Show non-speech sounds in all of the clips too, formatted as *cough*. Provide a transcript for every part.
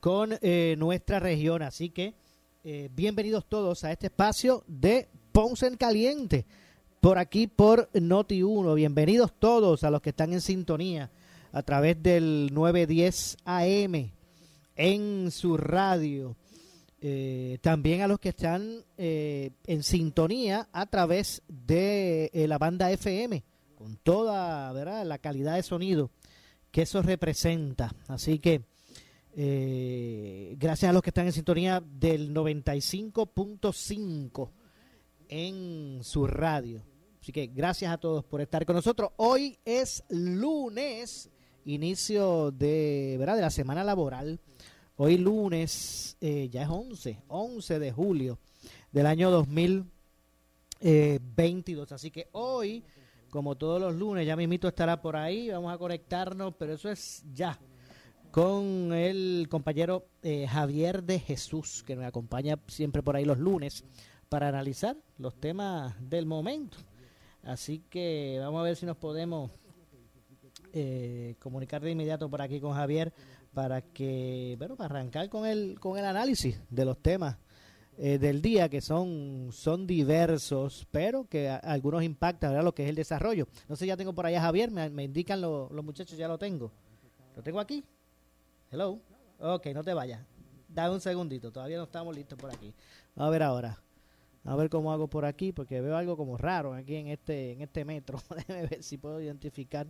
con eh, nuestra región. Así que eh, bienvenidos todos a este espacio de Ponce en Caliente, por aquí por Noti1. Bienvenidos todos a los que están en sintonía a través del 910 AM en su radio. Eh, también a los que están en sintonía a través de la banda FM, con toda la calidad de sonido que eso representa. Así que gracias a los que están en sintonía del 95.5 en su radio. Así que gracias a todos por estar con nosotros. Hoy es lunes, inicio de, ¿verdad? de la semana laboral. Hoy lunes, eh, ya es 11, 11 de julio del año 2022. Así que hoy, como todos los lunes, ya mismito estará por ahí. Vamos a conectarnos, pero eso es ya con el compañero eh, Javier de Jesús, que nos acompaña siempre por ahí los lunes para analizar los temas del momento. Así que vamos a ver si nos podemos eh, comunicar de inmediato por aquí con Javier para que, bueno, para arrancar con el, con el análisis de los temas eh, del día, que son, son diversos, pero que algunos impactan ¿verdad? lo que es el desarrollo. No sé, ya tengo por allá Javier, me, indican los muchachos, ya lo tengo. ¿Lo tengo aquí? Hello. Ok, no te vayas. Dame un segundito, todavía no estamos listos por aquí. A ver ahora. A ver cómo hago por aquí, porque veo algo como raro aquí en este, en este metro. *laughs* Déjame ver si puedo identificar.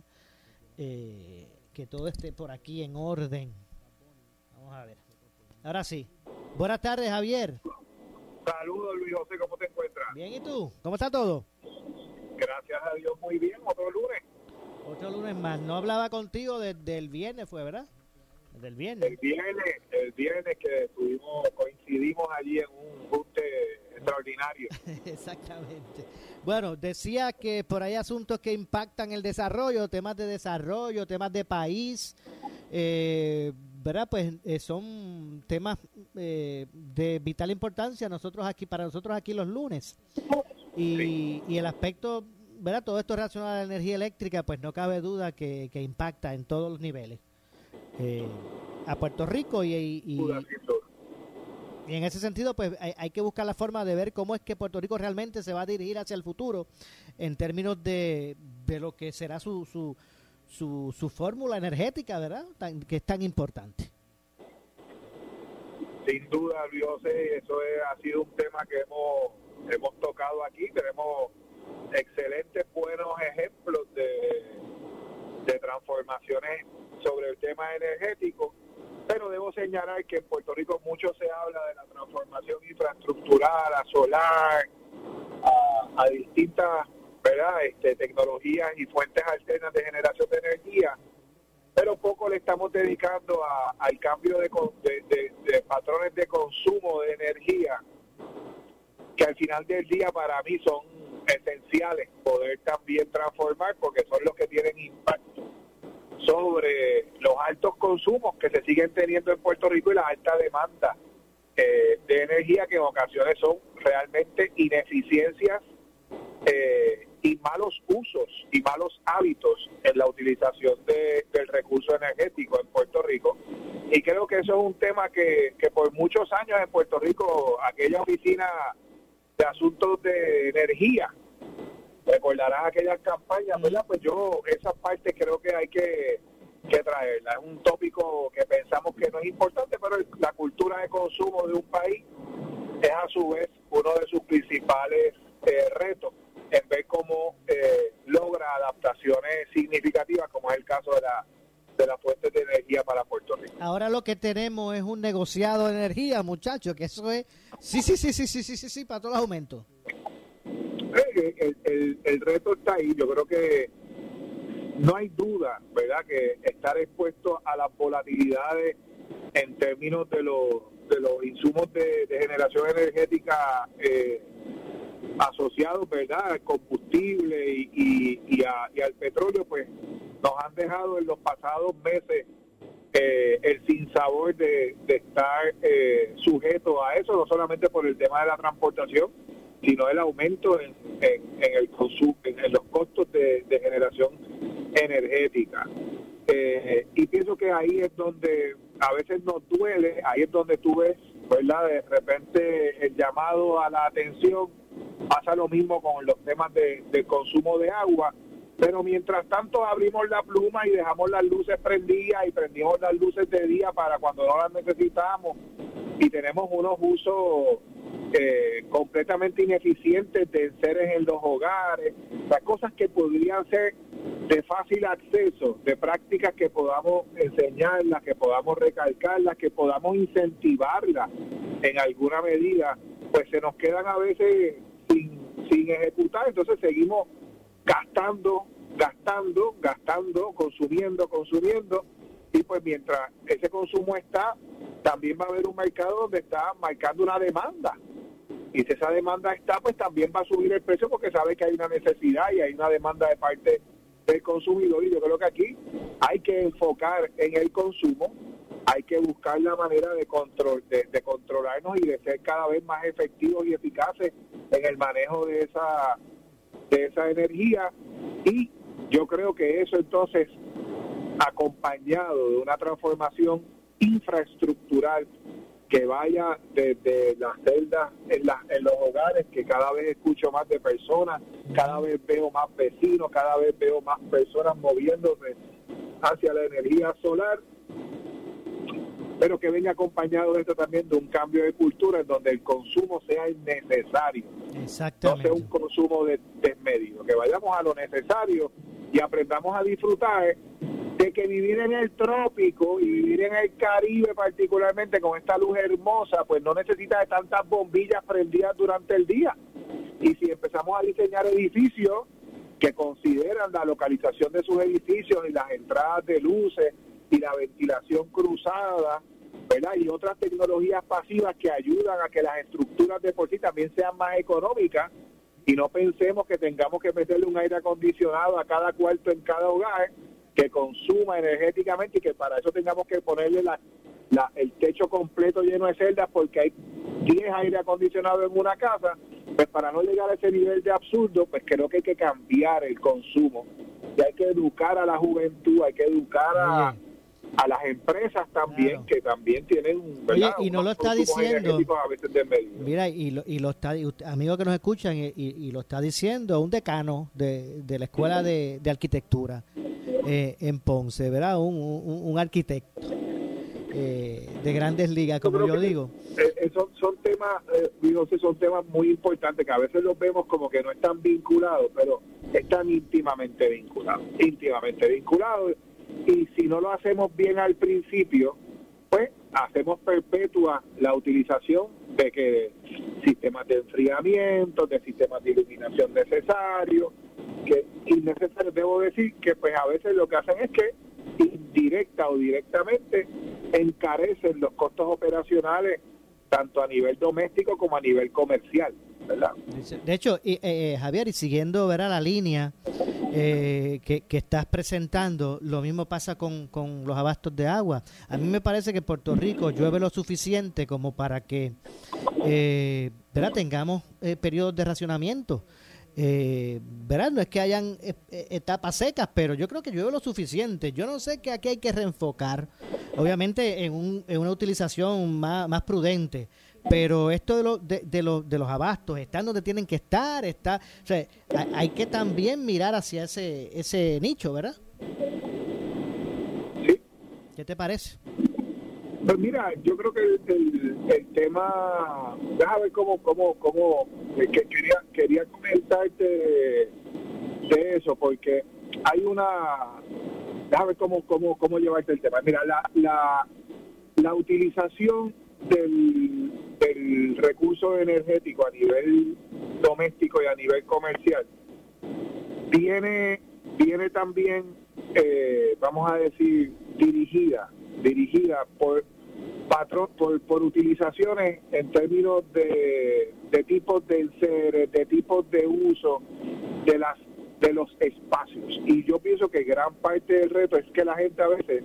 Eh, que todo esté por aquí en orden. Vamos a ver. Ahora sí. Buenas tardes, Javier. Saludos, Luis José, ¿cómo te encuentras? Bien, ¿y tú? ¿Cómo está todo? Gracias a Dios, muy bien. Otro lunes. Otro lunes más. No hablaba contigo desde el viernes, fue, ¿verdad? Desde el viernes. El viernes, el viernes que estuvimos, coincidimos allí en un junte extraordinario. *laughs* Exactamente. Bueno, decía que por ahí asuntos que impactan el desarrollo, temas de desarrollo, temas de país, eh, ¿verdad? Pues eh, son temas eh, de vital importancia nosotros aquí para nosotros aquí los lunes. Y, y el aspecto, ¿verdad? Todo esto relacionado a la energía eléctrica, pues no cabe duda que, que impacta en todos los niveles. A Puerto Rico y, y, y en ese sentido, pues hay, que buscar la forma de ver cómo es que Puerto Rico realmente se va a dirigir hacia el futuro en términos de, de lo que será su, su, su, su fórmula energética, ¿verdad? que es tan importante. Sin duda, Luis José, eso ha sido un tema que hemos, hemos tocado aquí. Tenemos excelentes, buenos ejemplos de, de transformaciones sobre el tema energético pero debo señalar que en Puerto Rico mucho se habla de la transformación infraestructural, a solar, a, distintas ¿verdad? Este, tecnologías y fuentes alternas de generación de energía, pero poco le estamos dedicando al cambio de, de, patrones de consumo de energía, que al final del día para mí son esenciales poder también transformar porque son los que tienen impacto sobre los altos consumos que se siguen teniendo en Puerto Rico y la alta demanda eh, de energía que en ocasiones son realmente ineficiencias eh, y malos usos y malos hábitos en la utilización del recurso energético en Puerto Rico. Y creo que eso es un tema que, que por muchos años en Puerto Rico, aquella oficina de asuntos de energía recordarás aquellas campañas, ¿verdad? Pues yo esa parte creo que hay que, que traerla. Es un tópico que pensamos que no es importante, pero la cultura de consumo de un país es su vez uno de sus principales eh, retos en ver cómo eh, logra adaptaciones significativas, como es el caso de la de las fuentes de energía para Puerto Rico. Ahora lo que tenemos es un negociado de energía, muchachos, que eso es sí, sí, sí, sí, sí, sí, sí, sí para todos los aumentos. Eh, el, reto está ahí, yo creo que no hay duda, ¿verdad?, que estar expuesto a las volatilidades en términos de los, de los insumos de, generación energética eh, asociados, ¿verdad?, al combustible y, y, al petróleo, pues nos han dejado en los pasados meses eh, el sinsabor de, de estar eh, sujeto a eso, no solamente por el tema de la transportación, sino el aumento en, en, el consumo, en, los costos de, generación energética. Eh, y pienso que ahí es donde a veces nos duele, ahí es donde tú ves, ¿verdad? De repente el llamado a la atención pasa lo mismo con los temas de, de consumo de agua, pero mientras tanto abrimos la pluma y dejamos las luces prendidas y prendimos las luces de día para cuando no las necesitamos y tenemos unos usos eh, completamente ineficientes de seres en los hogares, las cosas que podrían ser de fácil acceso, de prácticas que podamos enseñarlas, que podamos recalcarlas, que podamos incentivarlas en alguna medida, pues se nos quedan a veces sin, sin ejecutar, entonces seguimos gastando, gastando, gastando, consumiendo, consumiendo, y pues mientras ese consumo está, también va a haber un mercado donde está marcando una demanda y si esa demanda está, pues también va a subir el precio porque sabe que hay una necesidad y hay una demanda de parte del consumidor. Y yo creo que aquí hay que enfocar en el consumo, hay que buscar la manera de, control, de, controlarnos y de ser cada vez más efectivos y eficaces en el manejo de esa, de esa energía. Y yo creo que eso entonces, acompañado de una transformación infraestructural que vaya desde las celdas en, en los hogares, que cada vez escucho más de personas, cada vez veo más vecinos, cada vez veo más personas moviéndose hacia la energía solar, pero que venga acompañado de esto también de un cambio de cultura en donde el consumo sea innecesario, Exactamente. no sea un consumo de, desmedido, que vayamos a lo necesario y aprendamos a disfrutar que vivir en el trópico y vivir en el Caribe particularmente con esta luz hermosa, pues no necesita de tantas bombillas prendidas durante el día. Y si empezamos a diseñar edificios que consideran la localización de sus edificios y las entradas de luces y la ventilación cruzada, ¿verdad? Y otras tecnologías pasivas que ayudan a que las estructuras de por sí también sean más económicas y no pensemos que tengamos que meterle un aire acondicionado a cada cuarto en cada hogar que consuma energéticamente y que para eso tengamos que ponerle la, el techo completo lleno de celdas porque hay 10 aire acondicionado en una casa, pues para no llegar a ese nivel de absurdo, pues creo que hay que cambiar el consumo. Y hay que educar a la juventud, hay que educar a, a las empresas también, que también tienen Oye, y no lo está diciendo. Mira, y lo, y lo está, amigos que nos escuchan, y, y, lo está diciendo un decano de, de la Escuela de, de Arquitectura eh, en Ponce, ¿verdad? Un, un, arquitecto eh, de grandes ligas, como yo, digo. Eh, son, son temas, digo, son temas muy importantes que a veces los vemos como que no están vinculados, pero están íntimamente vinculados, íntimamente vinculados y si no lo hacemos bien al principio, pues hacemos perpetua la utilización de que sistemas de enfriamiento, de sistemas de iluminación necesarios, que innecesarios, debo decir que pues a veces lo que hacen es que indirecta o directamente encarecen los costos operacionales tanto a nivel doméstico como a nivel comercial. ¿Verdad? De hecho, eh, eh, Javier, y siguiendo ver a la línea eh, que, estás presentando, lo mismo pasa con, los abastos de agua. A mí me parece que Puerto Rico llueve lo suficiente como para que ¿verdad? tengamos periodos de racionamiento. Eh, ¿verdad? No es que hayan etapas secas, pero yo creo que llueve lo suficiente. Yo no sé que aquí hay que reenfocar, obviamente en, un, en una utilización más prudente pero esto de, lo, de, de, de, los abastos, están donde tienen que estar, está, o sea, hay que también mirar hacia ese, ese nicho, ¿verdad? Sí. ¿Qué te parece? Pues mira, yo creo que el, el, tema, déjame ver cómo, cómo, cómo, que quería, quería comentarte de, eso, porque hay una, déjame ver cómo, cómo, cómo llevarte el tema. Mira, la, la, la utilización del, recurso energético a nivel doméstico y a nivel comercial viene, también, eh, vamos a decir, dirigida dirigida por patrón por, por utilizaciones en términos de, de tipos de ser, de tipos de uso de las de los espacios. Y yo pienso que gran parte del reto es que la gente a veces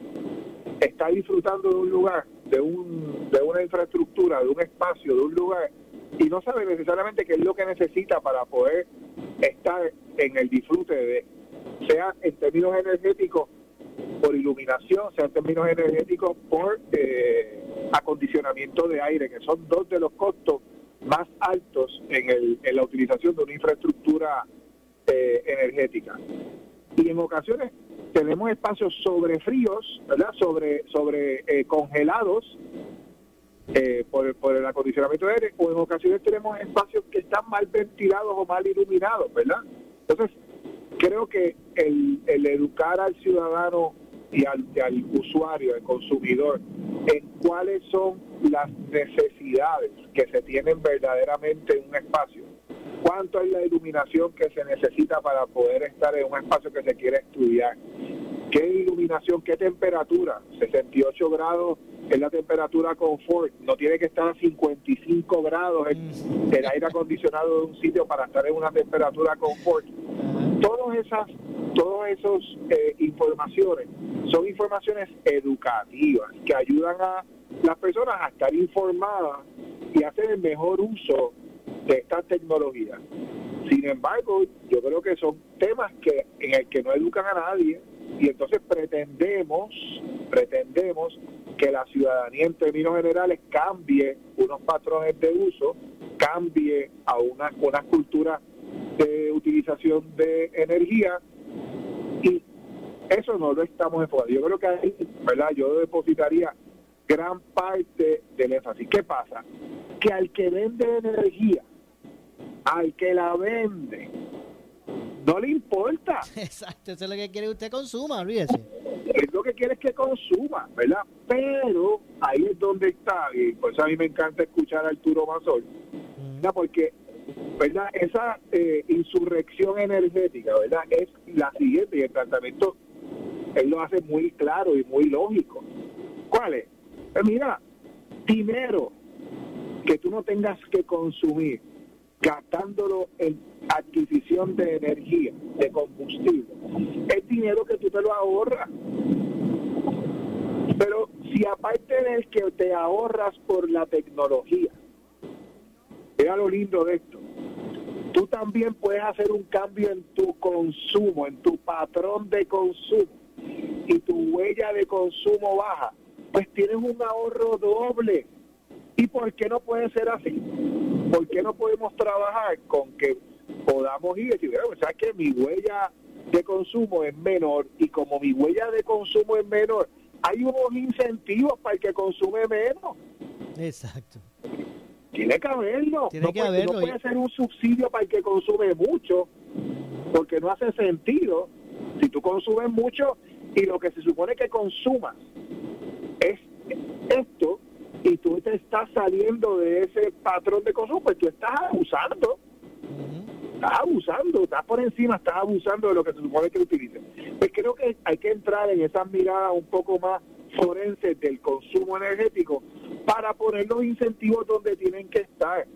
está disfrutando de un lugar de un de una infraestructura de un espacio de un lugar y no sabe necesariamente qué es lo que necesita para poder estar en el disfrute de sea en términos energéticos por iluminación, sea en términos energéticos, por eh, acondicionamiento de aire, que son dos de los costos más altos en, el, en la utilización de una infraestructura eh, energética. Y en ocasiones tenemos espacios sobre fríos, ¿verdad? Sobre, sobre eh, congelados por, por el acondicionamiento de aire, o en ocasiones tenemos espacios que están mal ventilados o mal iluminados, ¿verdad? Entonces, creo que el, el educar al ciudadano y al, al, usuario, al consumidor, en cuáles son las necesidades que se tienen verdaderamente en un espacio. ¿Cuánto es la iluminación que se necesita para poder estar en un espacio que se quiere estudiar? ¿Qué iluminación, qué temperatura? 68 grados es la temperatura confort, no tiene que estar a 55 grados el, el aire acondicionado de un sitio para estar en una temperatura confort. Todas esas todas esas eh, informaciones son informaciones educativas que ayudan a las personas a estar informadas y hacer el mejor uso de esta tecnología. Sin embargo, yo creo que son temas que en el que no educan a nadie y entonces pretendemos, pretendemos que la ciudadanía en términos generales cambie unos patrones de uso, cambie a una, una cultura de utilización de energía y eso no lo estamos enfocando. Yo creo que ahí, ¿verdad? Yo depositaría gran parte del énfasis. ¿Qué pasa? Que al que vende energía, al que la vende, no le importa. *laughs* Exacto, eso es lo que quiere usted consuma, olvídese. Es lo que quiere es que consuma, ¿verdad? Pero ahí es donde está, y por eso a mí me encanta escuchar a Arturo Mazol, ¿verdad? Porque ¿verdad? Esa eh, insurrección energética, ¿verdad? Es la siguiente y el tratamiento él lo hace muy claro y muy lógico. ¿Cuál es? Mira, dinero que tú no tengas que consumir gastándolo en adquisición de energía, de combustible, es dinero que tú te lo ahorras. Pero si aparte del que te ahorras por la tecnología, Mira lo lindo de esto. Tú también puedes hacer un cambio en tu consumo, en tu patrón de consumo, y tu huella de consumo baja, pues tienes un ahorro doble. ¿Y por qué no puede ser así? ¿Por qué no podemos trabajar con que podamos ir y decir, bueno, ¿sabes que mi huella de consumo es menor y como mi huella de consumo es menor, hay unos incentivos para el que consume menos? Exacto. Tiene que haberlo. no, puede, no ser un subsidio para el que consume mucho, porque no hace sentido. Si tú consumes mucho y lo que se supone que consumas es esto, y tú te estás saliendo de ese patrón de consumo, pues tú estás abusando. Estás abusando, estás por encima, estás abusando de lo que se supone que utilices. Pues creo que hay que entrar en esas miradas un poco más forenses del consumo energético para poner los incentivos donde tienen que estar.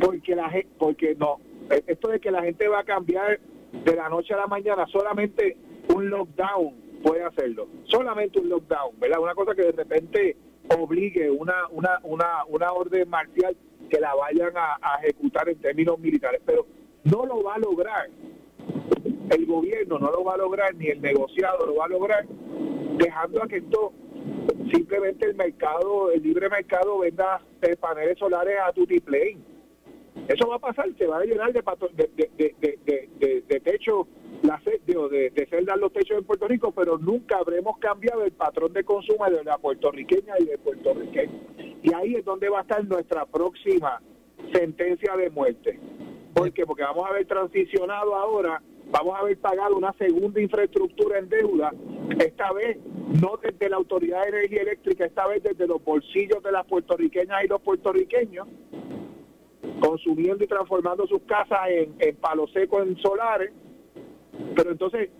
Porque la gente, porque no, esto de que la gente va a cambiar de la noche a la mañana, solamente un lockdown puede hacerlo, solamente un lockdown, ¿verdad? Una cosa que de repente obligue una, una, una, una orden marcial que la vayan a, ejecutar en términos militares, pero no lo va a lograr. El gobierno no lo va a lograr, ni el negociado lo va a lograr, dejando a que esto simplemente el mercado, el libre mercado venda eh, paneles solares a play Eso va a pasar, se va a llenar de, de, de, de, techo la de, de celdas los techos en Puerto Rico, pero nunca habremos cambiado el patrón de consumo de la puertorriqueña y del puertorriqueño. Y ahí es donde va a estar nuestra próxima sentencia de muerte. ¿Por qué? Porque vamos a haber transicionado ahora, vamos a haber pagado una segunda infraestructura en deuda, esta vez no desde la Autoridad de Energía Eléctrica, esta vez desde los bolsillos de las puertorriqueñas y los puertorriqueños, consumiendo y transformando sus casas en, en palo seco en solares, pero entonces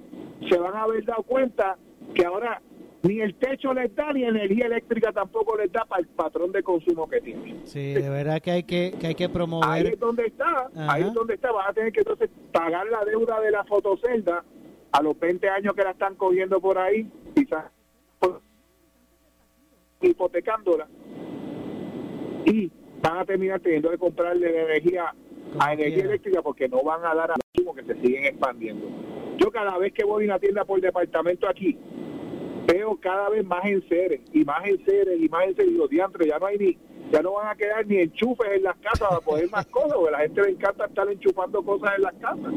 se van a haber dado cuenta que ahora ni el techo les da ni energía eléctrica tampoco les da para el patrón de consumo que tienen. Sí, de verdad que hay que, que hay que promover. Ahí es donde está, ahí es donde está. Van a tener que entonces pagar la deuda de la fotocelda a los 20 años que la están cogiendo por ahí, quizás hipotecándola. Y van a terminar teniendo que comprarle energía a energía eléctrica porque no van a dar a los que se siguen expandiendo. Yo cada vez que voy a una tienda por departamento aquí, veo cada vez más enseres y más enseres y más enseres y digo, diantre, ya no hay ni, ya no van a quedar ni enchufes en las casas para poder más *laughs* cosas, porque a la gente le encanta estar enchufando cosas en las casas.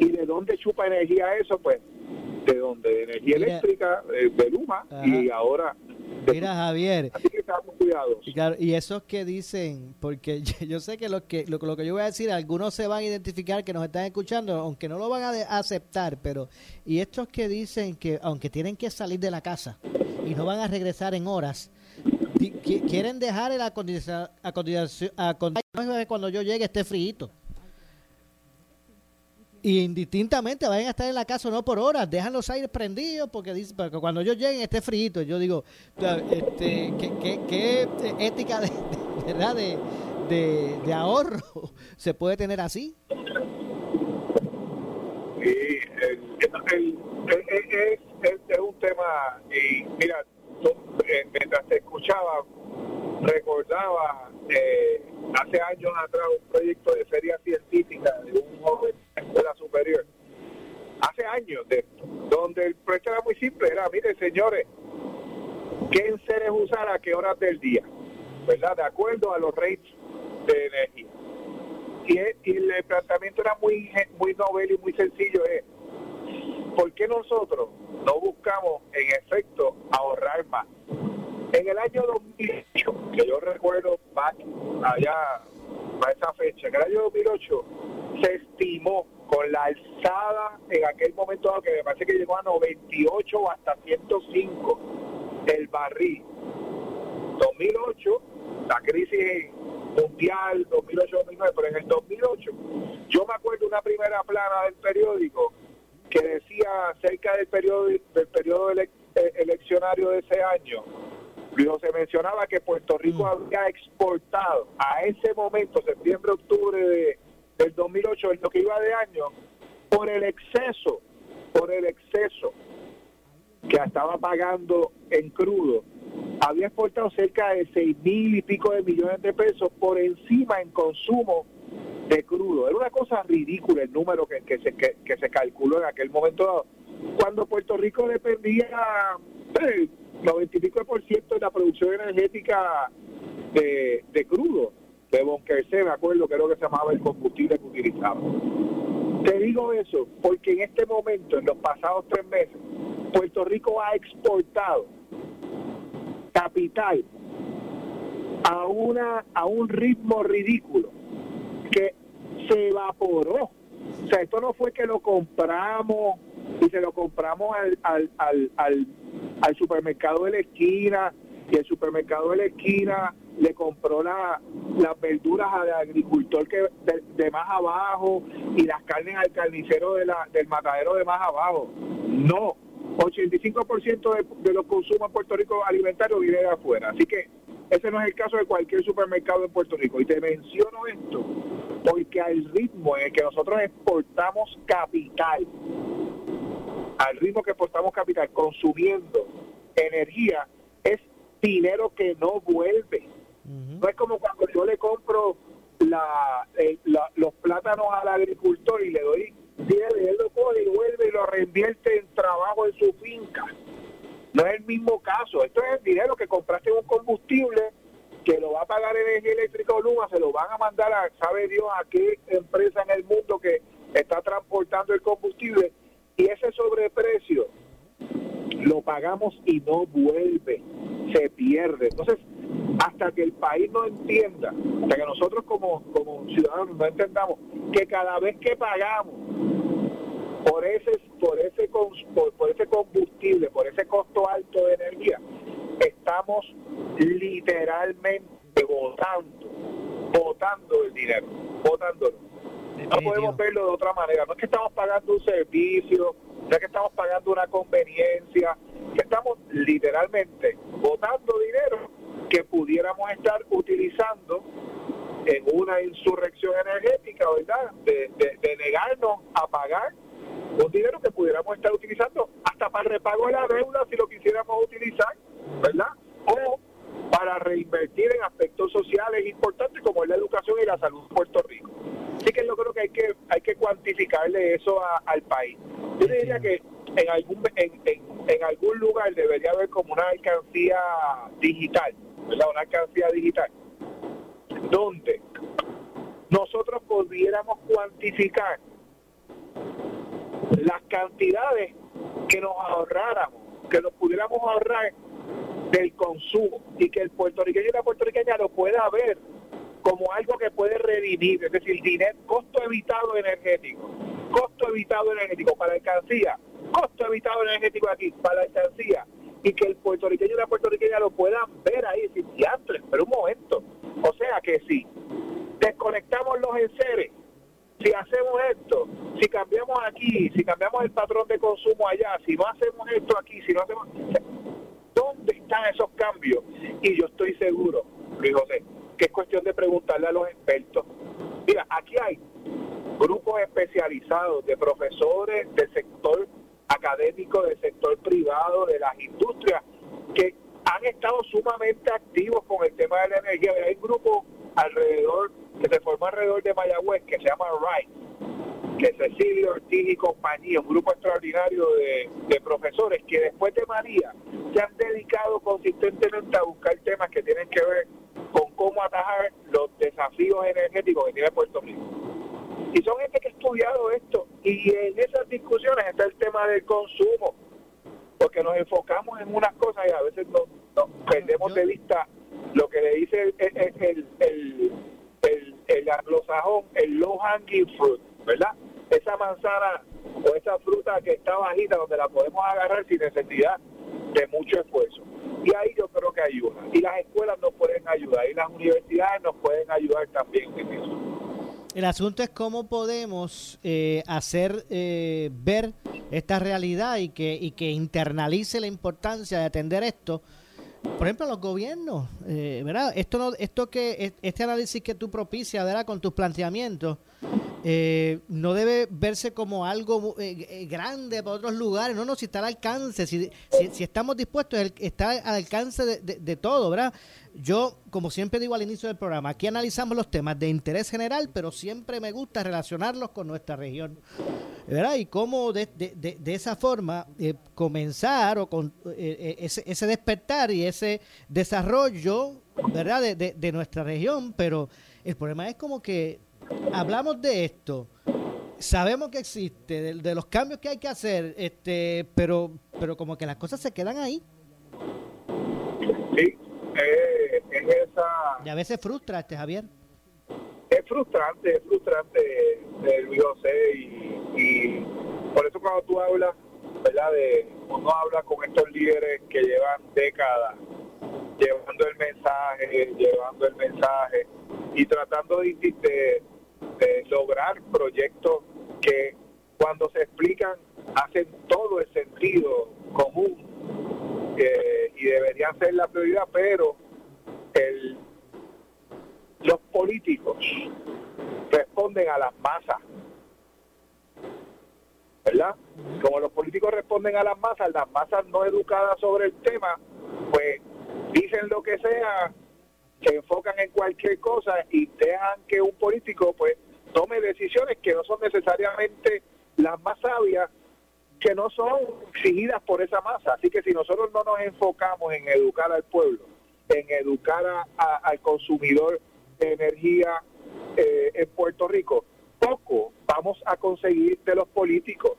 ¿Y de dónde chupa energía eso? Pues de donde de energía eléctrica, eh, de Luma, y ahora Mira, Javier. Así que estamos cuidados. Y, claro, y esos que dicen, porque *laughs* yo, sé que lo, que lo, que yo voy a decir, algunos se van a identificar que nos están escuchando, aunque no lo van a, aceptar, pero. Y estos que dicen que, aunque tienen que salir de la casa y no van a regresar en horas, quieren dejar el acondicionador, acondicionador cuando yo llegue esté frío. Indistintamente vayan a estar en la casa no por horas, dejan los aires prendidos porque dice, porque cuando yo llegue esté frío. Yo digo, este, ¿qué, qué, ética de, *laughs* verdad de, de, ahorro *laughs* se puede tener así? Sí, es, un tema, y mira, eh, mientras te escuchaba, recordaba eh, hace años atrás un proyecto de feria científica de un joven de la superior. Hace años de esto, donde el proyecto era muy simple, era, mire señores, ¿qué enseres usar a qué horas del día? ¿Verdad? De acuerdo a los rates de energía. Y, el planteamiento era muy, muy novel y muy sencillo, es, ¿por qué nosotros no buscamos en efecto ahorrar más? En el año 2008, que yo recuerdo allá, para esa fecha, en el año 2008 se estimó con la alzada en aquel momento que me parece que llegó a 98 o hasta 105 el barril. 2008, la crisis mundial, 2008-2009, pero en el 2008, yo me acuerdo una primera plana del periódico que decía cerca del periodo del periodo eleccionario de ese año se mencionaba que Puerto Rico mm. había exportado a ese momento, septiembre, octubre de, del 2008, en lo que iba de año, por el exceso, por el exceso que estaba pagando en crudo, había exportado cerca de seis mil y pico de millones de pesos por encima en consumo de crudo. Era una cosa ridícula el número que, que se, que, se calculó en aquel momento dado. Cuando Puerto Rico dependía eh, 90 y pico por ciento de la producción energética de, de crudo, de Bonquerse, me acuerdo, creo que se llamaba el combustible que utilizaba. Te digo eso porque en este momento, en los pasados tres meses, Puerto Rico ha exportado capital a una a un ritmo ridículo que se evaporó. O sea, esto no fue que lo compramos y se lo compramos al, al, al, al supermercado de la esquina y el supermercado de la esquina le compró la, las verduras al agricultor que de, más abajo y las carnes al carnicero de la, del matadero de más abajo. No, 85% de, de los consumos en Puerto Rico alimentarios viene de afuera. Así que ese no es el caso de cualquier supermercado en Puerto Rico. Y te menciono esto porque al ritmo en el que nosotros exportamos capital, al ritmo que exportamos capital, consumiendo energía, es dinero que no vuelve. No es como cuando yo le compro la, los plátanos al agricultor y le doy 10, él lo coge y vuelve y lo reinvierte en trabajo en su finca. No es el mismo caso. Esto es el dinero que compraste en un combustible que lo va a pagar energía eléctrica o Luma se lo van a mandar a, sabe Dios, a qué empresa en el mundo que está transportando el combustible y ese sobreprecio lo pagamos y no vuelve, se pierde. Entonces, hasta que el país no entienda, hasta que nosotros como, como ciudadanos no entendamos que cada vez que pagamos por ese por ese por, por ese combustible, por ese costo alto de energía, estamos literalmente votando, votando el dinero, votándolo. No podemos verlo de otra manera. No es que estamos pagando un servicio, no es que estamos pagando una conveniencia, que estamos literalmente votando dinero que pudiéramos estar utilizando en una insurrección energética, ¿verdad? De, de, negarnos a pagar un dinero que pudiéramos estar utilizando hasta para el repago de la deuda si lo quisiéramos utilizar, ¿verdad? O para reinvertir en aspectos sociales importantes como es la educación y la salud en Puerto Rico. Así que yo creo que hay que hay que eso al país. Yo diría que en algún en, en, algún lugar debería haber como una alcancía digital, ¿verdad? Una alcancía digital donde nosotros pudiéramos cuantificar las cantidades que nos ahorráramos, que nos pudiéramos ahorrar del consumo y que el puertorriqueño y la puertorriqueña lo pueda ver como algo que puede redimir, es decir, dinero, costo evitado energético, costo evitado energético para alcancía, costo evitado energético aquí para alcancía, y que el puertorriqueño y la puertorriqueña lo puedan ver ahí decir, pero un momento, o sea que si desconectamos los enseres, si hacemos esto, si cambiamos aquí, si cambiamos el patrón de consumo allá, si no hacemos esto aquí, si no hacemos... ¿Dónde están esos cambios? Y yo estoy seguro, Luis José, que es cuestión de preguntarle a los expertos. Mira, aquí hay grupos especializados de profesores del sector académico, del sector privado, de las industrias, que han estado sumamente activos con el tema de la energía. Hay un grupo alrededor, que se forma alrededor de Mayagüez, que se llama RISE, que Cecilio Ortiz y compañía, un grupo extraordinario de, de, profesores que después de María se han dedicado consistentemente a buscar temas que tienen que ver con cómo atajar los desafíos energéticos que tiene Puerto Rico. Y son gente que ha estudiado esto y en esas discusiones está el tema del consumo, porque nos enfocamos en unas cosas y a veces nos, perdemos de vista lo que le dice el, el, el, el, el, el anglosajón, el low hanging fruit, ¿verdad? Esa manzana o esa fruta que está bajita donde la podemos agarrar sin necesidad de mucho esfuerzo. Y ahí yo creo que ayuda. Y las escuelas nos pueden ayudar y las universidades nos pueden ayudar también en eso. El asunto es cómo podemos eh, hacer eh, ver esta realidad y que, y que internalice la importancia de atender esto. Por ejemplo, los gobiernos, eh, ¿verdad? Esto, no, esto que, este análisis que tú propicias, ¿verdad? Con tus planteamientos, eh, no debe verse como algo eh, grande para otros lugares. No, no, si está al alcance, si, si, estamos dispuestos, está al alcance de, todo, ¿verdad? Yo, como siempre digo al inicio del programa, aquí analizamos los temas de interés general, pero siempre me gusta relacionarlos con nuestra región, ¿verdad? Y cómo de, de, de esa forma comenzar o con ese, ese despertar y ese desarrollo, ¿verdad? De, de nuestra región, pero el problema es como que hablamos de esto, sabemos que existe, de, los cambios que hay que hacer, este, pero, pero como que las cosas se quedan ahí. Sí, eh, es esa... Y a veces frustra, este Javier. Es frustrante, es frustrante, el Luis José, y, por eso cuando tú hablas, ¿verdad? De, uno habla con estos líderes que llevan décadas llevando el mensaje, llevando el mensaje y tratando de, de, de lograr proyectos que cuando se explican hacen todo el sentido común eh, y deberían ser la prioridad, pero el, los políticos responden a las masas, ¿verdad? Como los políticos responden a las masas, las masas no educadas sobre el tema, pues dicen lo que sea se enfocan en cualquier cosa y dejan que un político pues tome decisiones que no son necesariamente las más sabias, que no son exigidas por esa masa. Así que si nosotros no nos enfocamos en educar al pueblo, en educar al consumidor de energía eh, en Puerto Rico, poco vamos a conseguir de los políticos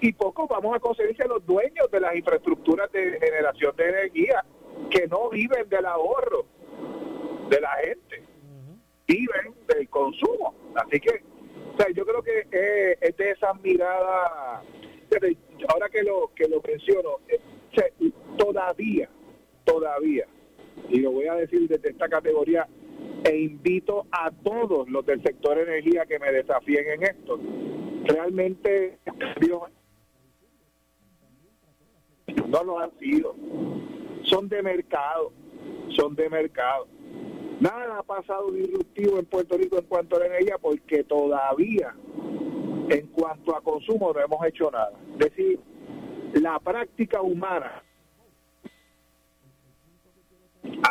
y poco vamos a conseguir de los dueños de las infraestructuras de generación de energía que no viven del ahorro de la gente, viven del consumo. Así que, o sea, yo creo que eh, es de esas miradas, ahora que lo que lo menciono, eh, todavía, todavía, y lo voy a decir desde esta categoría, e invito a todos los del sector energía que me desafíen en esto. Realmente no lo han sido. Son de mercado, son de mercado. Nada ha pasado disruptivo en Puerto Rico en cuanto a la energía porque todavía en cuanto a consumo no hemos hecho nada. Es decir, la práctica humana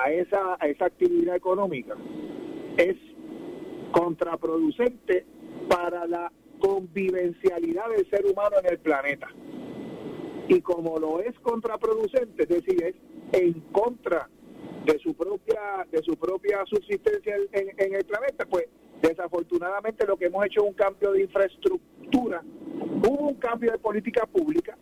a esa, esa actividad económica es contraproducente para la convivencialidad del ser humano en el planeta. Y como lo es contraproducente, es decir, es en contra de su propia de su propia subsistencia en, en el planeta, pues desafortunadamente lo que hemos hecho es un cambio de infraestructura. De política pública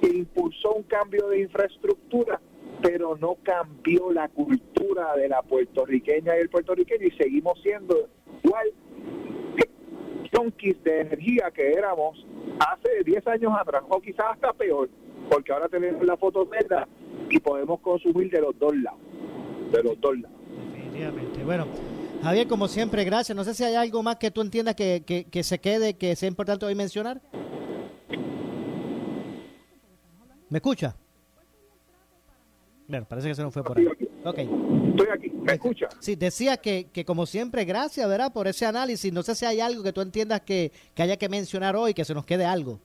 que impulsó un cambio de infraestructura pero no cambió la cultura de la puertorriqueña y el puertorriqueño y seguimos siendo igual donkeys de energía que éramos hace 10 años atrás, o quizás hasta peor, porque ahora tenemos la fotoseta y podemos consumir de los dos lados, de los dos lados. Definitivamente. Bueno, Javier, como siempre, gracias. No sé si hay algo más que tú entiendas que, que se quede, que sea importante hoy mencionar. ¿Me escucha? Bueno, parece que se nos fue por ahí. Okay. Estoy aquí, ¿me escucha? Sí, decía que, que como siempre, gracias, ¿verdad? Por ese análisis. No sé si hay algo que tú entiendas que, que haya que mencionar hoy, que se nos quede algo.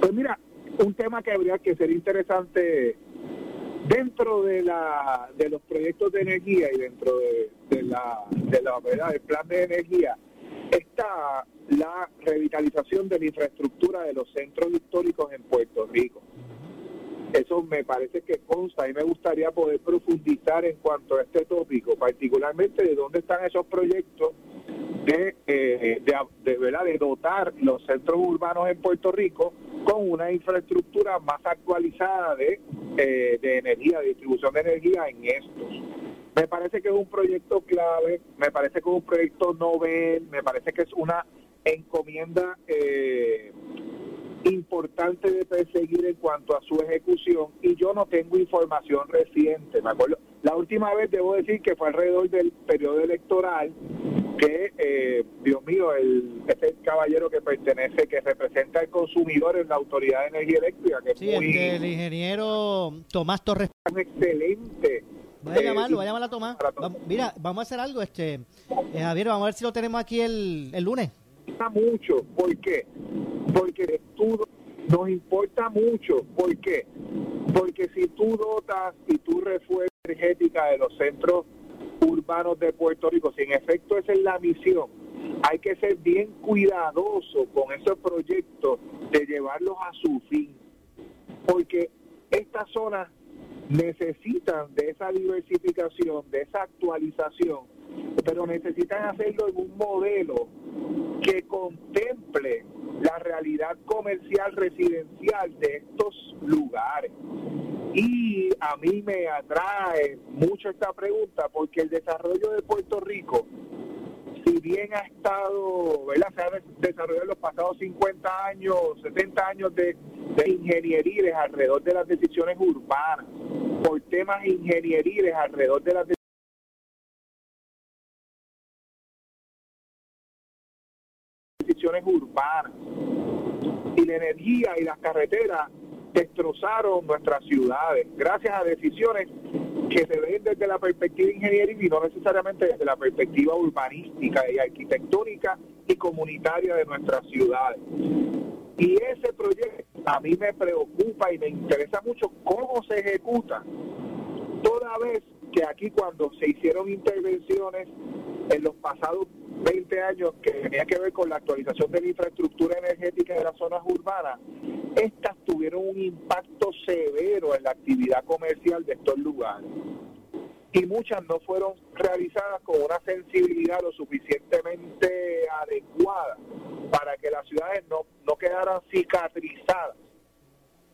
Pues mira, un tema que habría que ser interesante dentro de la de los proyectos de energía y dentro de, de la de la ¿verdad? del plan de energía está la revitalización de la infraestructura de los centros históricos en Puerto Rico. Eso me parece que consta y me gustaría poder profundizar en cuanto a este tópico, particularmente de dónde están esos proyectos de, eh, de, ¿verdad? de dotar los centros urbanos en Puerto Rico con una infraestructura más actualizada de, eh, de energía, de distribución de energía en estos. Me parece que es un proyecto clave, me parece que es un proyecto novel, me parece que es una encomienda eh, importante de perseguir en cuanto a su ejecución y yo no tengo información reciente. Me acuerdo, la última vez debo decir que fue alrededor del periodo electoral que, eh, Dios mío, el, este caballero que pertenece, que representa al consumidor en la Autoridad de Energía Eléctrica, que sí, el, ingeniero Tomás Torres. Excelente. Voy a llamarlo, voy a llamar a Tomás. mira, vamos a hacer algo, este eh, Javier, vamos a ver si lo tenemos aquí el, el lunes mucho. ¿Por qué? Porque tú nos importa mucho. ¿Por qué? Porque si tú dotas y tú refuerzas energética de los centros urbanos de Puerto Rico, si en efecto esa es la misión, hay que ser bien cuidadoso con esos proyectos de llevarlos a su fin. Porque estas zonas necesitan de esa diversificación, de esa actualización, pero necesitan hacerlo en un modelo que contemple la realidad comercial residencial de estos lugares. Y a mí me atrae mucho esta pregunta porque el desarrollo de Puerto Rico, si bien ha estado, ¿verdad? Se ha desarrollado en los pasados 50 años, 70 años de, de alrededor de las decisiones urbanas, por temas ingenieriles alrededor de las decisiones urbanas. Y la energía y las carreteras destrozaron nuestras ciudades gracias a decisiones que se ven desde la perspectiva ingenieril y no necesariamente desde la perspectiva urbanística y arquitectónica y comunitaria de nuestras ciudades. Y ese proyecto a mí me preocupa y me interesa mucho cómo se ejecuta, toda vez que aquí cuando se hicieron intervenciones en los pasados 20 años que tenía que ver con la actualización de la infraestructura energética de las zonas urbanas, estas tuvieron un impacto severo en la actividad comercial de estos lugares. y muchas no fueron realizadas con una sensibilidad lo suficientemente adecuada para que las ciudades no, no quedaran cicatrizadas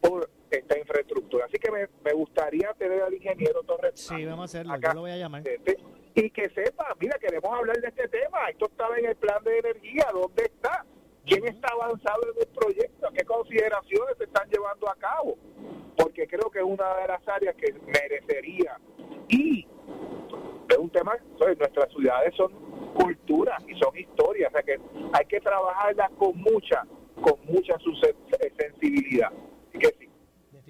por esta infraestructura. Así que me, me gustaría tener al ingeniero Torres. Sí, vamos a hacerlo, yo lo voy a llamar. Y que sepa, mira, queremos hablar de este tema. Esto estaba en el plan de energía, ¿dónde está? ¿Quién está avanzado en el proyecto? ¿Qué consideraciones se están llevando a cabo? Porque creo que es una de las áreas que merecería. Y es un tema, nuestras ciudades son cultura y son historias, o sea que hay que trabajarlas con mucha, con mucha sensibilidad. que sí.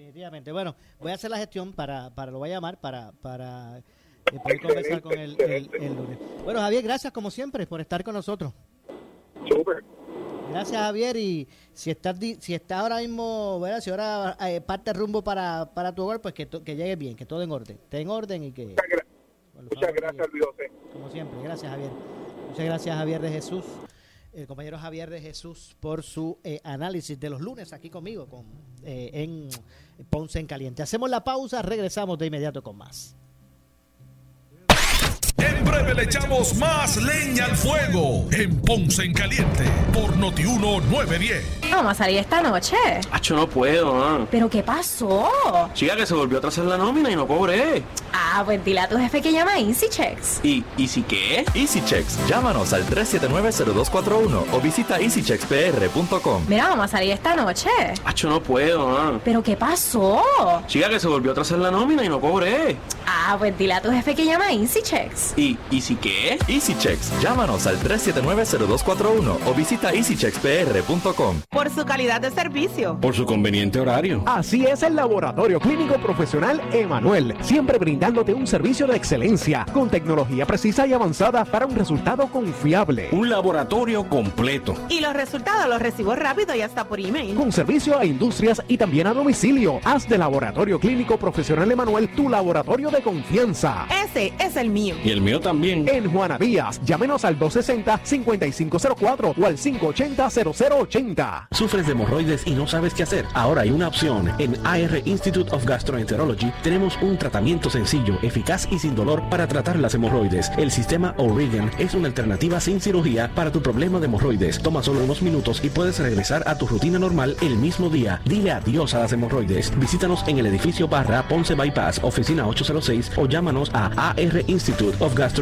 Definitivamente. Bueno, voy a hacer la gestión para, para lo voy a llamar para, para eh, poder conversar con él el, el, lunes. Bueno, Javier, gracias como siempre por estar con nosotros. Súper. Gracias, Javier. Y si estás si está ahora mismo, ¿verdad? si ahora eh, parte rumbo para, para tu hogar, pues que, que llegue bien, que todo en orden. Esté en orden y que. Muchas, gracias, Luis José. Como siempre, gracias, Javier. Muchas gracias, Javier de Jesús. El compañero Javier de Jesús por su eh, análisis de los lunes aquí conmigo con, eh, en Ponce en Caliente. Hacemos la pausa, regresamos de inmediato con más. Breve le echamos más leña al fuego en Ponce en Caliente por Notiuno 910. Vamos a salir esta noche. Acho, no puedo, ¿no? ¿Pero qué pasó? Chica, que se volvió a trazar la nómina y no cobré. Ah, pues dile a tu jefe que llama a EasyChecks. ¿Y Easy qué? EasyChecks. Llámanos al 379-0241 o visita easycheckspr.com. Mira, vamos a salir esta noche. Acho, no puedo, ¿no? ¿Pero qué pasó? Chica, que se volvió a trazar la nómina y no cobré. Ah, pues dile a tu jefe que llama a EasyChecks. ¿Y Easy qué? EasyChecks. Llámanos al 379-0241 o visita easycheckspr.com. Por su calidad de servicio. Por su conveniente horario. Así es el Laboratorio Clínico Profesional Emanuel, siempre brindándote un servicio de excelencia, con tecnología precisa y avanzada para un resultado confiable. Un laboratorio completo. Y los resultados los recibo rápido y hasta por email. Con servicio a industrias y también a domicilio. Haz de Laboratorio Clínico Profesional Emanuel tu laboratorio de confianza. Ese es el mío. Y el mío también. En Juana Díaz, llámenos al 260-5504 o al 580-0080. ¿Sufres de hemorroides y no sabes qué hacer? Ahora hay una opción. En AR Institute of Gastroenterology tenemos un tratamiento sencillo, eficaz y sin dolor para tratar las hemorroides. El sistema O'Regan es una alternativa sin cirugía para tu problema de hemorroides. Toma solo unos minutos y puedes regresar a tu rutina normal el mismo día. Dile adiós a las hemorroides. Visítanos en el edificio Barra Ponce Bypass, oficina 806 o llámanos a AR Institute of Gastroenterology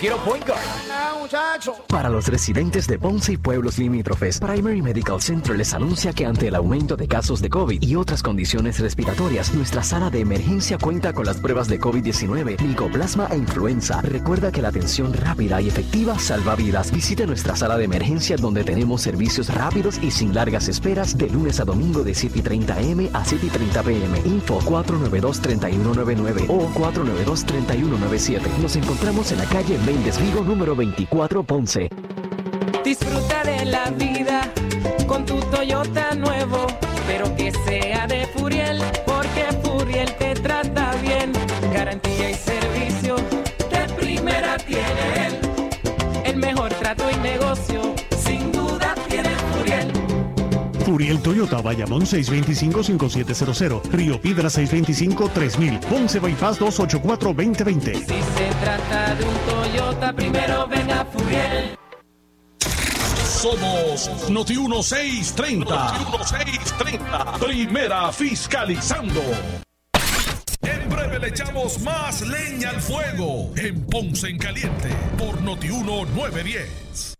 quiero. Point Guard. Para los residentes de Ponce y pueblos limítrofes, Primary Medical Center les anuncia que ante el aumento de casos de COVID y otras condiciones respiratorias, nuestra sala de emergencia cuenta con las pruebas de COVID-19, micoplasma e influenza. Recuerda que la atención rápida y efectiva salva vidas. Visite nuestra sala de emergencia donde tenemos servicios rápidos y sin largas esperas de lunes a domingo de 7 y 30 am a 7 y 30 pm. Info 492-3199 o 492-3197. Nos encontramos en la calle Méndez Vigo número 24 Ponce. Disfruta de la vida con tu Toyota nuevo, Furiel Toyota, Bayamón 625-5700, Río Piedra 625-3000, Ponce Bypass 284-2020. Si se trata de un Toyota, primero ven a Furiel. Somos Noti 1630. Noti 1630. Primera fiscalizando. En breve le echamos más leña al fuego en Ponce en Caliente por Noti 1910.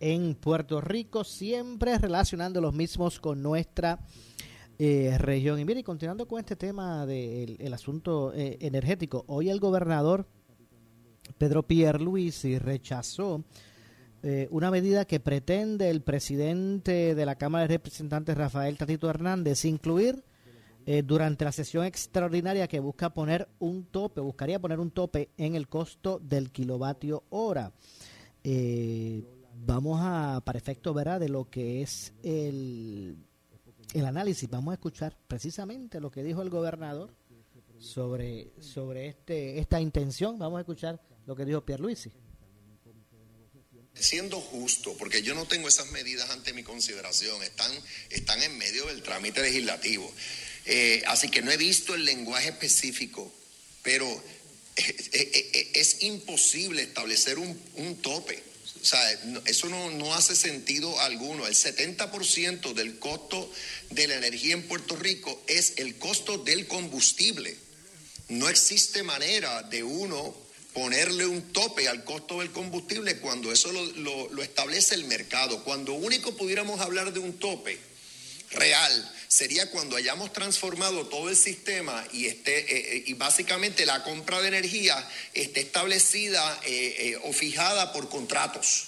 en Puerto Rico, siempre relacionando los mismos con nuestra eh, región. Y mire, continuando con este tema del el asunto eh, energético, hoy el gobernador Pedro Pierluisi rechazó eh, una medida que pretende el presidente de la Cámara de Representantes, Rafael Tatito Hernández, incluir durante la sesión extraordinaria que busca poner un tope, buscaría poner un tope en el costo del kilovatio hora. Vamos a, para efecto ¿verdad? de lo que es el, el análisis, vamos a escuchar precisamente lo que dijo el gobernador sobre, sobre este, esta intención. Vamos a escuchar lo que dijo Pierluisi. Siendo justo, porque yo no tengo esas medidas ante mi consideración, están, están en medio del trámite legislativo. Eh, así que no he visto el lenguaje específico, pero eh, eh, eh, es imposible establecer un, un tope. O sea, eso no, no hace sentido alguno. El 70% del costo de la energía en Puerto Rico es el costo del combustible. No existe manera de uno ponerle un tope al costo del combustible cuando eso lo- lo establece el mercado. Cuando único pudiéramos hablar de un tope real sería cuando hayamos transformado todo el sistema y esté eh, eh, y básicamente la compra de energía esté establecida eh, o fijada por contratos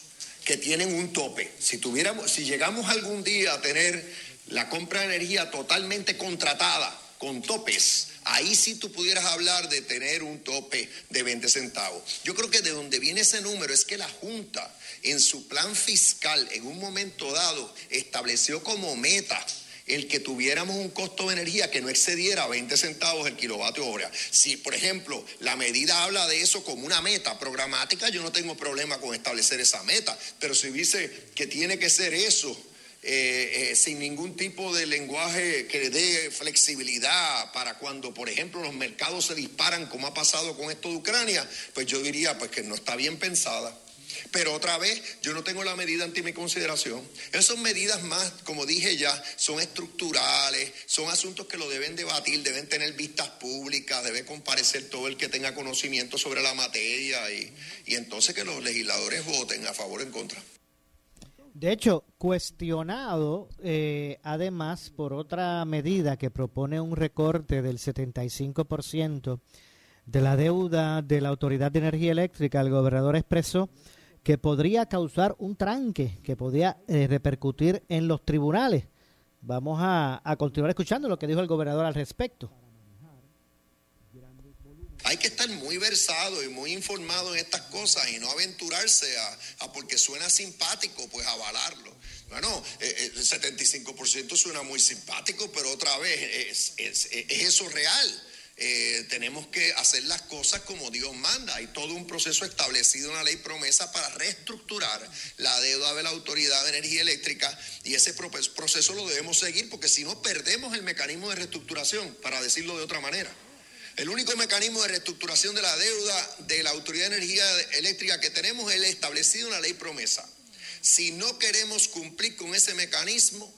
que tienen un tope. Si tuviéramos, si llegamos algún día a tener la compra de energía totalmente contratada con topes, ahí sí tú pudieras hablar de tener un tope de 20 centavos. Yo creo que de donde viene ese número es que la Junta en su plan fiscal en un momento dado estableció como meta el que tuviéramos un costo de energía que no excediera 20 centavos el kilovatio hora. Si, por ejemplo, la medida habla de eso como una meta programática, yo no tengo problema con establecer esa meta, pero si dice que tiene que ser eso, eh, eh, sin ningún tipo de lenguaje que dé flexibilidad para cuando, por ejemplo, los mercados se disparan, como ha pasado con esto de Ucrania, pues yo diría pues que no está bien pensada. Pero otra vez, yo no tengo la medida ante mi consideración. Esas medidas más, como dije ya, son estructurales, son asuntos que lo deben debatir, deben tener vistas públicas, debe comparecer todo el que tenga conocimiento sobre la materia y, y entonces que los legisladores voten a favor o en contra. De hecho, cuestionado eh, además por otra medida que propone un recorte del 75% de la deuda de la Autoridad de Energía Eléctrica, el gobernador expresó que podría causar un tranque, que podría eh, repercutir en los tribunales. Vamos a, a continuar escuchando lo que dijo el gobernador al respecto. Hay que estar muy versado y muy informado en estas cosas y no aventurarse a, a porque suena simpático, pues avalarlo. Bueno, eh, eh, el 75% suena muy simpático, pero otra vez, ¿es, es, es eso real? Eh, tenemos que hacer las cosas como Dios manda. Hay todo un proceso establecido en la ley promesa para reestructurar la deuda de la Autoridad de Energía Eléctrica y ese pro- proceso lo debemos seguir porque si no perdemos el mecanismo de reestructuración, para decirlo de otra manera. El único mecanismo de reestructuración de la deuda de la Autoridad de Energía Eléctrica que tenemos es el establecido en la ley promesa. Si no queremos cumplir con ese mecanismo,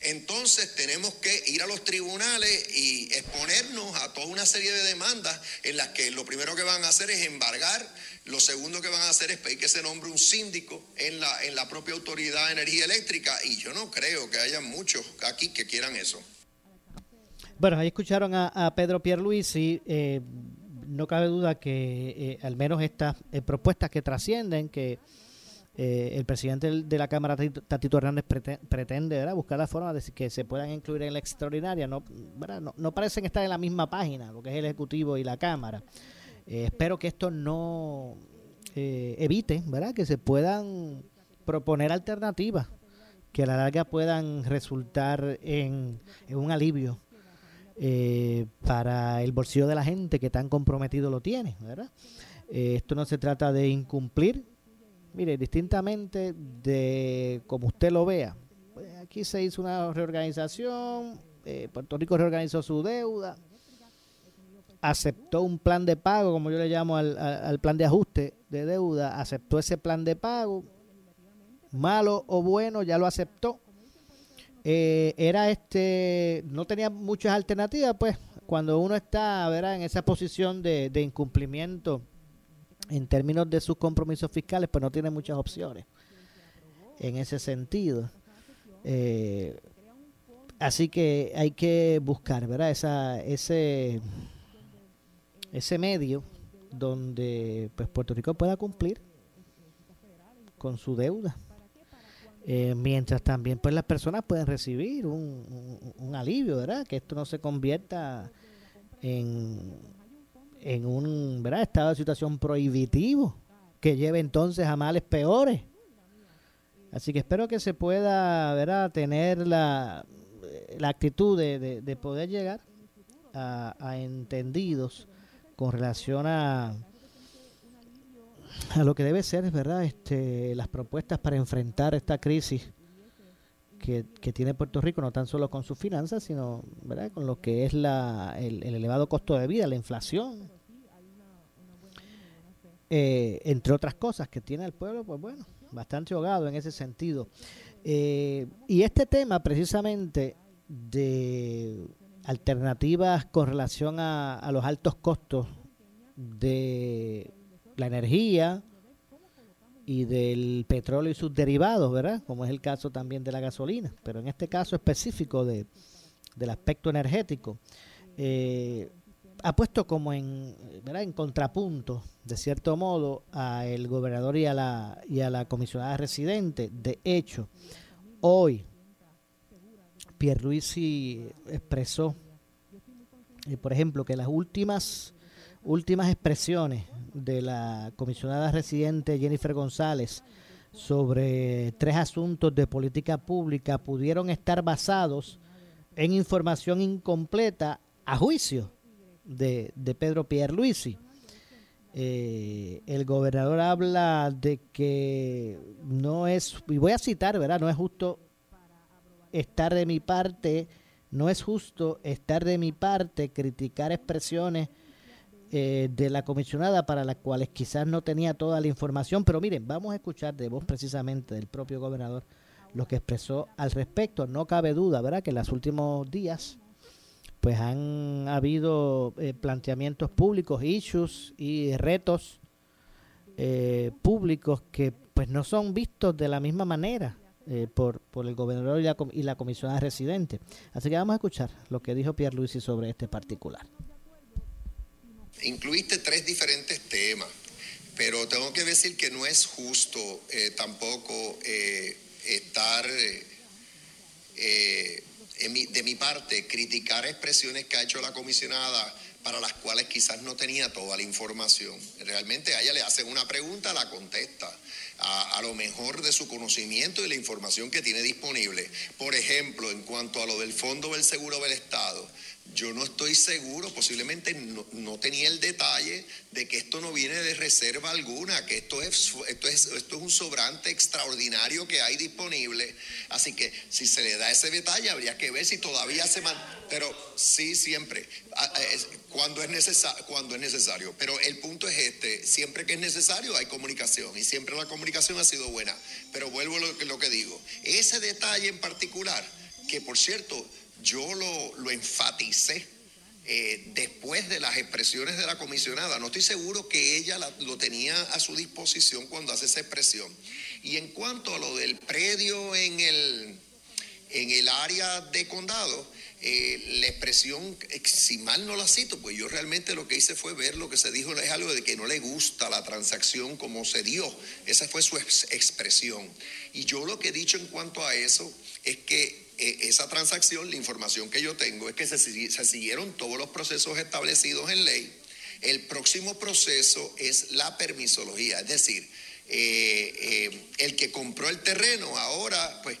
entonces tenemos que ir a los tribunales y exponernos a toda una serie de demandas en las que lo primero que van a hacer es embargar, lo segundo que van a hacer es pedir que se nombre un síndico en la, en la propia Autoridad de Energía Eléctrica y yo no creo que haya muchos aquí que quieran eso. Bueno, ahí escucharon a, a Pedro Pierluisi. Eh, no cabe duda que eh, al menos estas eh, propuestas que trascienden, que eh, el presidente de la Cámara, Tatito- Hernández, prete- pretende ¿verdad? buscar la forma de que se puedan incluir en la extraordinaria. No, ¿verdad? no, parecen estar en la misma página, lo que es el Ejecutivo y la Cámara. Eh, espero que esto no eh, evite ¿verdad? que se puedan proponer alternativas que a la larga puedan resultar en, en un alivio eh, para el bolsillo de la gente que tan comprometido lo tiene, ¿verdad? Esto no se trata de incumplir, mire, distintamente de como usted lo vea. Pues aquí se hizo una reorganización, eh, Puerto Rico reorganizó su deuda, aceptó un plan de pago, como yo le llamo al, al- plan de ajuste de deuda, aceptó ese plan de pago, malo o bueno, ya lo aceptó. Eh, era este, no tenía muchas alternativas, pues cuando uno está ¿verdad? en esa posición de, de incumplimiento en términos de sus compromisos fiscales, pues no tiene muchas opciones en ese sentido. Eh, así que hay que buscar, ¿verdad? Esa, ese, ese medio donde pues Puerto Rico pueda cumplir con su deuda. Eh, mientras también pues las personas pueden recibir un, un- un alivio, ¿verdad? Que esto no se convierta en, en un ¿verdad? estado de situación prohibitivo que lleve entonces a males peores. Así que espero que se pueda ¿verdad? tener la, la actitud de, de- de poder llegar a, entendidos con relación a, a lo que debe ser, ¿verdad? Este, las propuestas para enfrentar esta crisis que, que tiene Puerto Rico, no tan solo con sus finanzas, sino ¿verdad? con lo que es la, el, el elevado costo de vida, la inflación, eh, entre otras cosas que tiene el pueblo, pues bueno, bastante ahogado en ese sentido. Eh, y este tema precisamente de alternativas con relación a, a los altos costos de la energía y del petróleo y sus derivados, ¿verdad? Como es el caso también de la gasolina, pero en este caso específico de, del aspecto energético, eh, ha puesto como en, ¿verdad? en contrapunto, de cierto modo, a el gobernador y a la, y a la comisionada residente. De hecho, hoy Pierluisi expresó, eh, por ejemplo, que las últimas últimas expresiones de la comisionada residente Jennifer González sobre tres asuntos de política pública pudieron estar basados en información incompleta a juicio de, de Pedro Pierluisi. Eh, el gobernador habla de que no es, y voy a citar, ¿verdad? No es justo estar de mi parte, no es justo estar de mi parte, criticar expresiones eh, de la comisionada para las cuales quizás no tenía toda la información, pero miren, vamos a escuchar de voz precisamente del propio gobernador lo que expresó al respecto. No cabe duda, ¿verdad?, que en los últimos días pues han habido eh, planteamientos públicos, issues y retos eh, públicos que pues no son vistos de la misma manera eh, por, por el gobernador y la, com- y la comisionada residente. Así que vamos a escuchar lo que dijo Pierre Luisi sobre este particular. Incluiste tres diferentes temas, pero tengo que decir que no es justo eh, tampoco eh, estar eh, en mi- de mi parte criticar expresiones que ha hecho la comisionada para las cuales quizás no tenía toda la información. Realmente a ella le hacen una pregunta, la contesta. A lo mejor de su conocimiento y la información que tiene disponible. Por ejemplo, en cuanto a lo del Fondo del Seguro del Estado, yo no estoy seguro, posiblemente no, no tenía el detalle de que esto no viene de reserva alguna, que esto es, esto, es, esto es un sobrante extraordinario que hay disponible. Así que si se le da ese detalle, habría que ver si todavía se man... Pero sí, siempre, ah, ah, cuando, es necesa- cuando es necesario. Pero el punto es este, siempre que es necesario hay comunicación y siempre la comunicación ha sido buena. Pero vuelvo a lo que digo, ese detalle en particular, que por cierto, yo lo, lo enfaticé eh, después de las expresiones de la comisionada. No estoy seguro que ella la- lo tenía a su disposición cuando hace esa expresión. Y en cuanto a lo del predio en el, en el área de condado, eh, la expresión, eh, si mal no la cito, pues yo realmente lo que hice fue ver lo que se dijo, es algo de que no le gusta la transacción como se dio. Esa fue su ex- expresión. Y yo lo que he dicho en cuanto a eso es que esa transacción, la información que yo tengo es que se siguieron todos los procesos establecidos en ley. El próximo proceso es la permisología, es decir, eh, eh, el que compró el terreno ahora, pues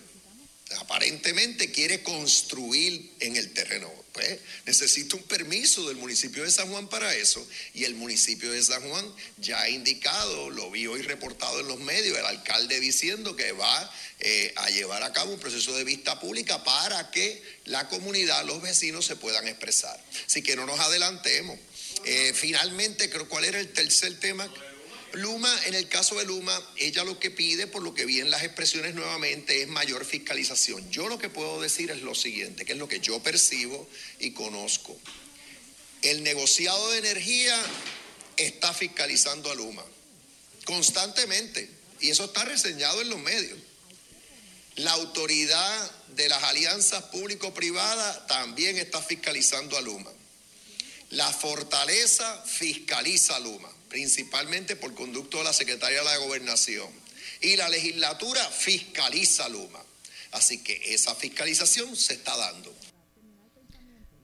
aparentemente quiere construir en el terreno. Pues necesita un permiso del municipio de San Juan para eso. Y el municipio de San Juan ya ha indicado, lo vi hoy reportado en los medios, el alcalde diciendo que va eh, a llevar a cabo un proceso de vista pública para que la comunidad, los vecinos se puedan expresar. Así que no nos adelantemos. Eh, finalmente, creo cuál era el tercer tema. Luma, en el caso de Luma, ella lo que pide, por lo que vi en las expresiones nuevamente, es mayor fiscalización. Yo lo que puedo decir es lo siguiente, que es lo que yo percibo y conozco. El negociado de energía está fiscalizando a Luma constantemente y eso está reseñado en los medios. La autoridad de las alianzas público-privadas también está fiscalizando a Luma. La fortaleza fiscaliza a Luma, principalmente por conducto de la Secretaría de la Gobernación. Y la legislatura fiscaliza Luma. Así que esa fiscalización se está dando.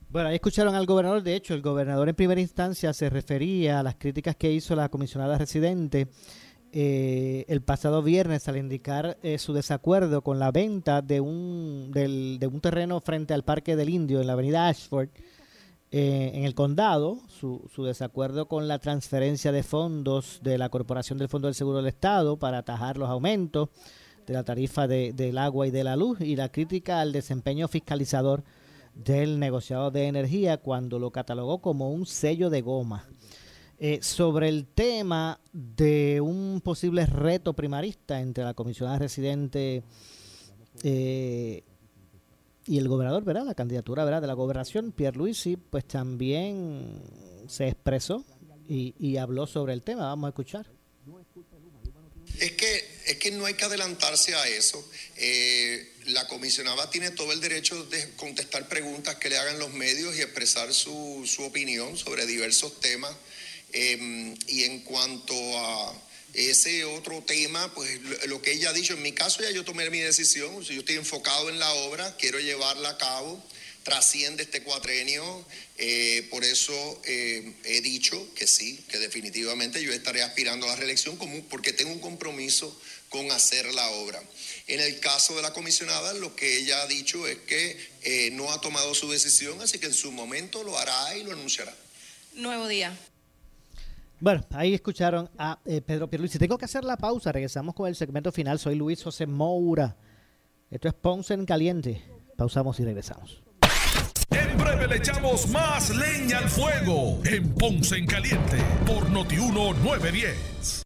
Bueno, ahí escucharon al gobernador. De hecho, el gobernador en primera instancia se refería a las críticas que hizo la comisionada residente eh, el pasado viernes al indicar eh, su desacuerdo con la venta de un, del- de un terreno frente al Parque del Indio en la avenida Ashford, eh, en el condado, su, su desacuerdo con la transferencia de fondos de la Corporación del Fondo del Seguro del Estado para atajar los aumentos de la tarifa de- del agua y de la luz y la crítica al desempeño fiscalizador del negociado de energía cuando lo catalogó como un sello de goma. Eh, sobre el tema de un posible reto primarista entre la comisionada residente eh, y el gobernador, ¿verdad? La candidatura, ¿verdad? De la gobernación, Pierre Luisi, pues también se expresó y, y habló sobre el tema. Vamos a escuchar. Es que, es que no hay que adelantarse a eso. Eh, la comisionada tiene todo el derecho de contestar preguntas que le hagan los medios y expresar su, su opinión sobre diversos temas. Eh, y en cuanto a ese otro tema, pues lo, que ella ha dicho, en mi caso ya yo tomé mi decisión, yo estoy enfocado en la obra, quiero llevarla a cabo, trasciende este cuatrenio, eh, por eso eh, he dicho que sí, que definitivamente yo estaré aspirando a la reelección como, porque tengo un compromiso con hacer la obra. En el caso de la comisionada, lo que ella ha dicho es que eh, no ha tomado su decisión, así que en su momento lo hará y lo anunciará. Nuevo día. Bueno, ahí escucharon a eh, Pedro Pierluisi. Tengo que hacer la pausa. Regresamos con el segmento final. Soy Luis José Moura. Esto es Ponce en Caliente. Pausamos y regresamos. En breve le echamos más leña al fuego en Ponce en Caliente por Notiuno 910.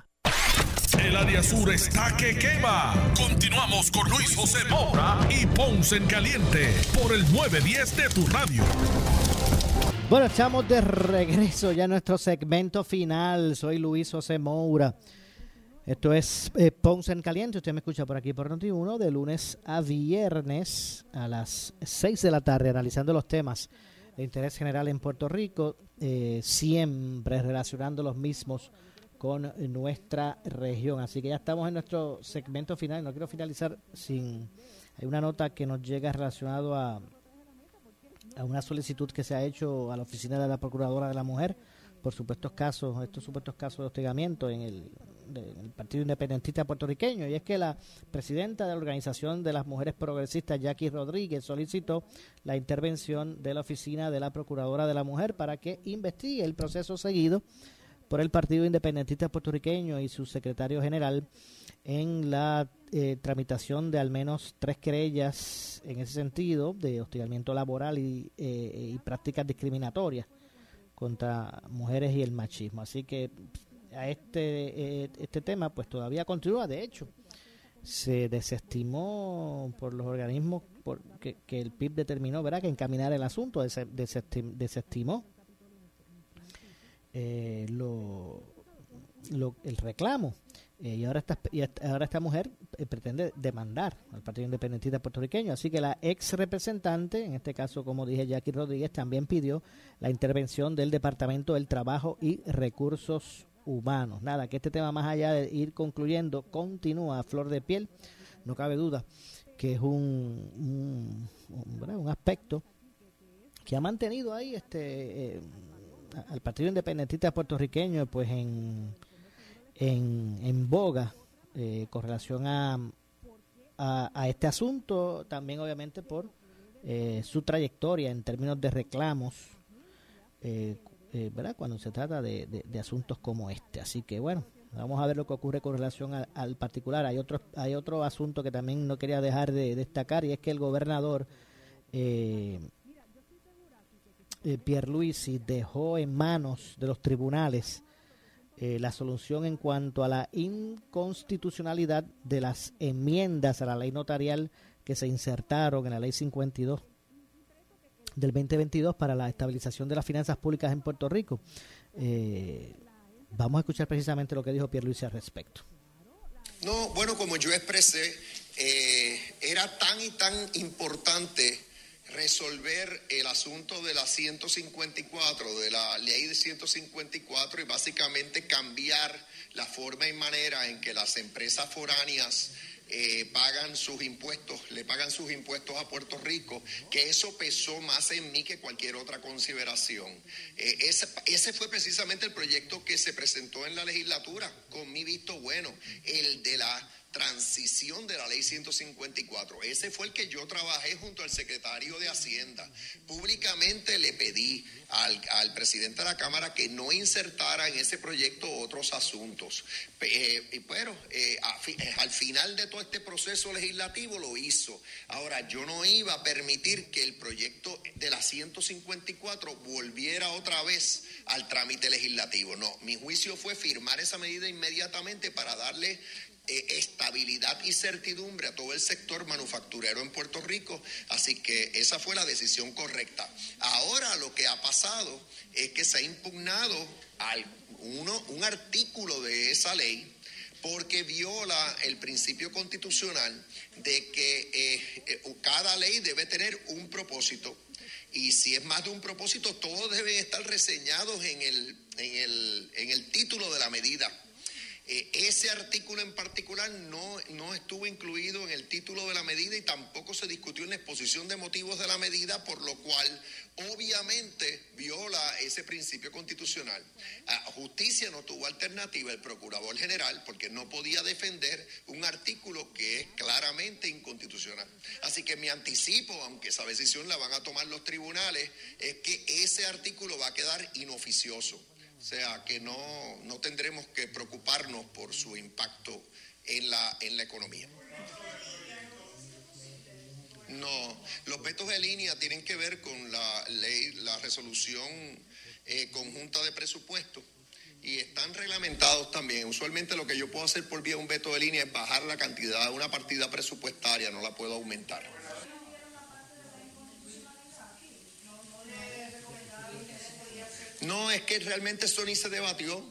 El área sur está que quema. Continuamos con Luis José Moura y Ponce en Caliente por el 910 de tu radio. Bueno, estamos de regreso ya a nuestro segmento final. Soy Luis José Moura. Esto es eh, Ponce en Caliente. Usted me escucha por aquí por Noti1 de lunes a viernes a las 6 de la tarde analizando los temas de interés general en Puerto Rico, eh, siempre relacionando los mismos con nuestra región. Así que ya estamos en nuestro segmento final. No quiero finalizar sin... Hay una nota que nos llega relacionado a, a una solicitud que se ha hecho a la oficina de la Procuradora de la Mujer por supuestos casos, estos supuestos casos de hostigamiento en el, en el Partido Independentista puertorriqueño. Y es que la presidenta de la Organización de las Mujeres Progresistas, Jackie Rodríguez, solicitó la intervención de la oficina de la Procuradora de la Mujer para que investigue el proceso seguido por el Partido Independentista Puertorriqueño y su secretario general en la eh, tramitación de al menos tres querellas en ese sentido de hostigamiento laboral y, eh, y prácticas discriminatorias contra mujeres y el machismo. Así que a este, eh, este tema pues todavía continúa. De hecho, se desestimó por los organismos por, que, que el PIB determinó ¿verdad? que encaminar el asunto, dese- desestim- desestimó eh, lo, el reclamo. Eh, y ahora esta, y ahora esta mujer eh, pretende demandar al Partido Independentista puertorriqueño. Así que la ex representante, en este caso, como dije, Jackie Rodríguez, también pidió la intervención del Departamento del Trabajo y Recursos Humanos. Nada, que este tema, más allá de ir concluyendo, continúa a flor de piel. No cabe duda que es un, un, aspecto que ha mantenido ahí este eh, al Partido Independentista puertorriqueño pues en en, en boga eh, con relación a, a, este asunto, también obviamente por eh, su trayectoria en términos de reclamos, eh, eh, ¿verdad? Cuando se trata de, de- asuntos como este. Así que bueno, vamos a ver lo que ocurre con relación al particular. Hay otro, hay otro asunto que también no quería dejar de destacar y es que el gobernador eh, eh, Pierluisi dejó en manos de los tribunales eh, la solución en cuanto a la inconstitucionalidad de las enmiendas a la ley notarial que se insertaron en la ley 52 del 2022 para la estabilización de las finanzas públicas en Puerto Rico. Eh, vamos a escuchar precisamente lo que dijo Pierluisi al respecto. No, bueno, como yo expresé, eh, era tan y tan importante resolver el asunto de la 154, de la ley de 154 y básicamente cambiar la forma y manera en que las empresas foráneas eh, pagan sus impuestos, le pagan sus impuestos a Puerto Rico, que eso pesó más en mí que cualquier otra consideración. Eh, ese, ese fue precisamente el proyecto que se presentó en la legislatura, con mi visto bueno, el de la transición de la ley 154. Ese fue el que yo trabajé junto al secretario de Hacienda. Públicamente le pedí al, al presidente de la Cámara que no insertara en ese proyecto otros asuntos. Eh, bueno, eh, eh, al final de todo este proceso legislativo lo hizo. Ahora, yo no iba a permitir que el proyecto de la 154 volviera otra vez al trámite legislativo. No, mi juicio fue firmar esa medida inmediatamente para darle eh, estabilidad y certidumbre a todo el sector manufacturero en Puerto Rico. Así que esa fue la decisión correcta. Ahora lo que ha pasado es que se ha impugnado uno, un artículo de esa ley porque viola el principio constitucional de que eh, eh, cada ley debe tener un propósito. Y si es más de un propósito, todos deben estar reseñados en el, en el, en el título de la medida. Eh, ese artículo en particular no, no estuvo incluido en el título de la medida y tampoco se discutió en la exposición de motivos de la medida, por lo cual obviamente viola ese principio constitucional. Justicia no tuvo alternativa, el procurador general, porque no podía defender un artículo que es claramente inconstitucional. Así que mi anticipo, aunque esa decisión la van a tomar los tribunales, es que ese artículo va a quedar inoficioso. O sea, que no, no tendremos que preocuparnos por su impacto en la, en la economía. No, los vetos de línea tienen que ver con la ley, la resolución eh, conjunta de presupuesto y están reglamentados también. Usualmente lo que yo puedo hacer por vía de un veto de línea es bajar la cantidad de una partida presupuestaria, no la puedo aumentar. No, es que realmente eso ni se debatió,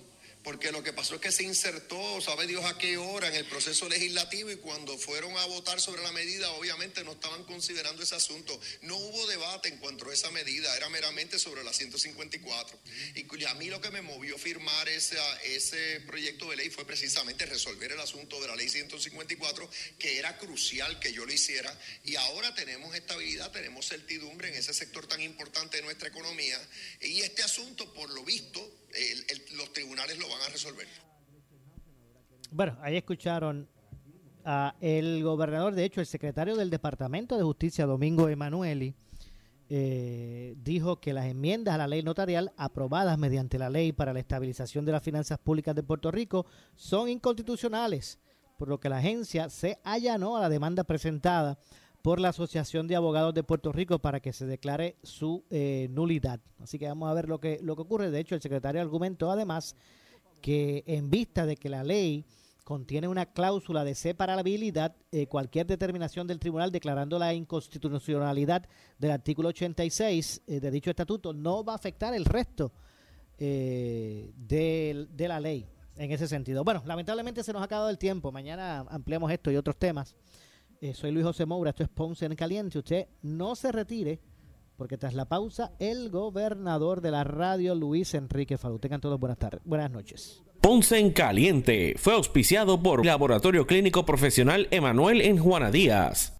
porque lo que pasó es que se insertó, sabe Dios a qué hora, en el proceso legislativo y cuando fueron a votar sobre la medida, obviamente no estaban considerando ese asunto. No hubo debate en cuanto a esa medida, era meramente sobre la 154. Y a mí lo que me movió firmar ese, ese proyecto de ley fue precisamente resolver el asunto de la ley 154, que era crucial que yo lo hiciera. Y ahora tenemos estabilidad, tenemos certidumbre en ese sector tan importante de nuestra economía. Y este asunto, por lo visto, los tribunales lo van a resolver. Bueno, ahí escucharon a el gobernador, de hecho, el secretario del Departamento de Justicia, Domingo Emanueli, eh, dijo que las enmiendas a la ley notarial aprobadas mediante la ley para la estabilización de las finanzas públicas de Puerto Rico son inconstitucionales, por lo que la agencia se allanó a la demanda presentada por la Asociación de Abogados de Puerto Rico para que se declare su eh, nulidad. Así que vamos a ver lo que, lo que ocurre. De hecho, el secretario argumentó además que en vista de que la ley contiene una cláusula de separabilidad, eh, cualquier determinación del tribunal declarando la inconstitucionalidad del artículo 86 eh, de dicho estatuto no va a afectar el resto eh, de, de la ley en ese sentido. Bueno, lamentablemente se nos ha acabado el tiempo. Mañana ampliamos esto y otros temas. Eh, soy Luis José Moura, esto es Ponce en Caliente. Usted no se retire, porque tras la pausa, el gobernador de la radio, Luis Enrique Falú. Tengan todos buenas tardes, buenas noches. Ponce en Caliente fue auspiciado por Laboratorio Clínico Profesional Emanuel en Juana Díaz.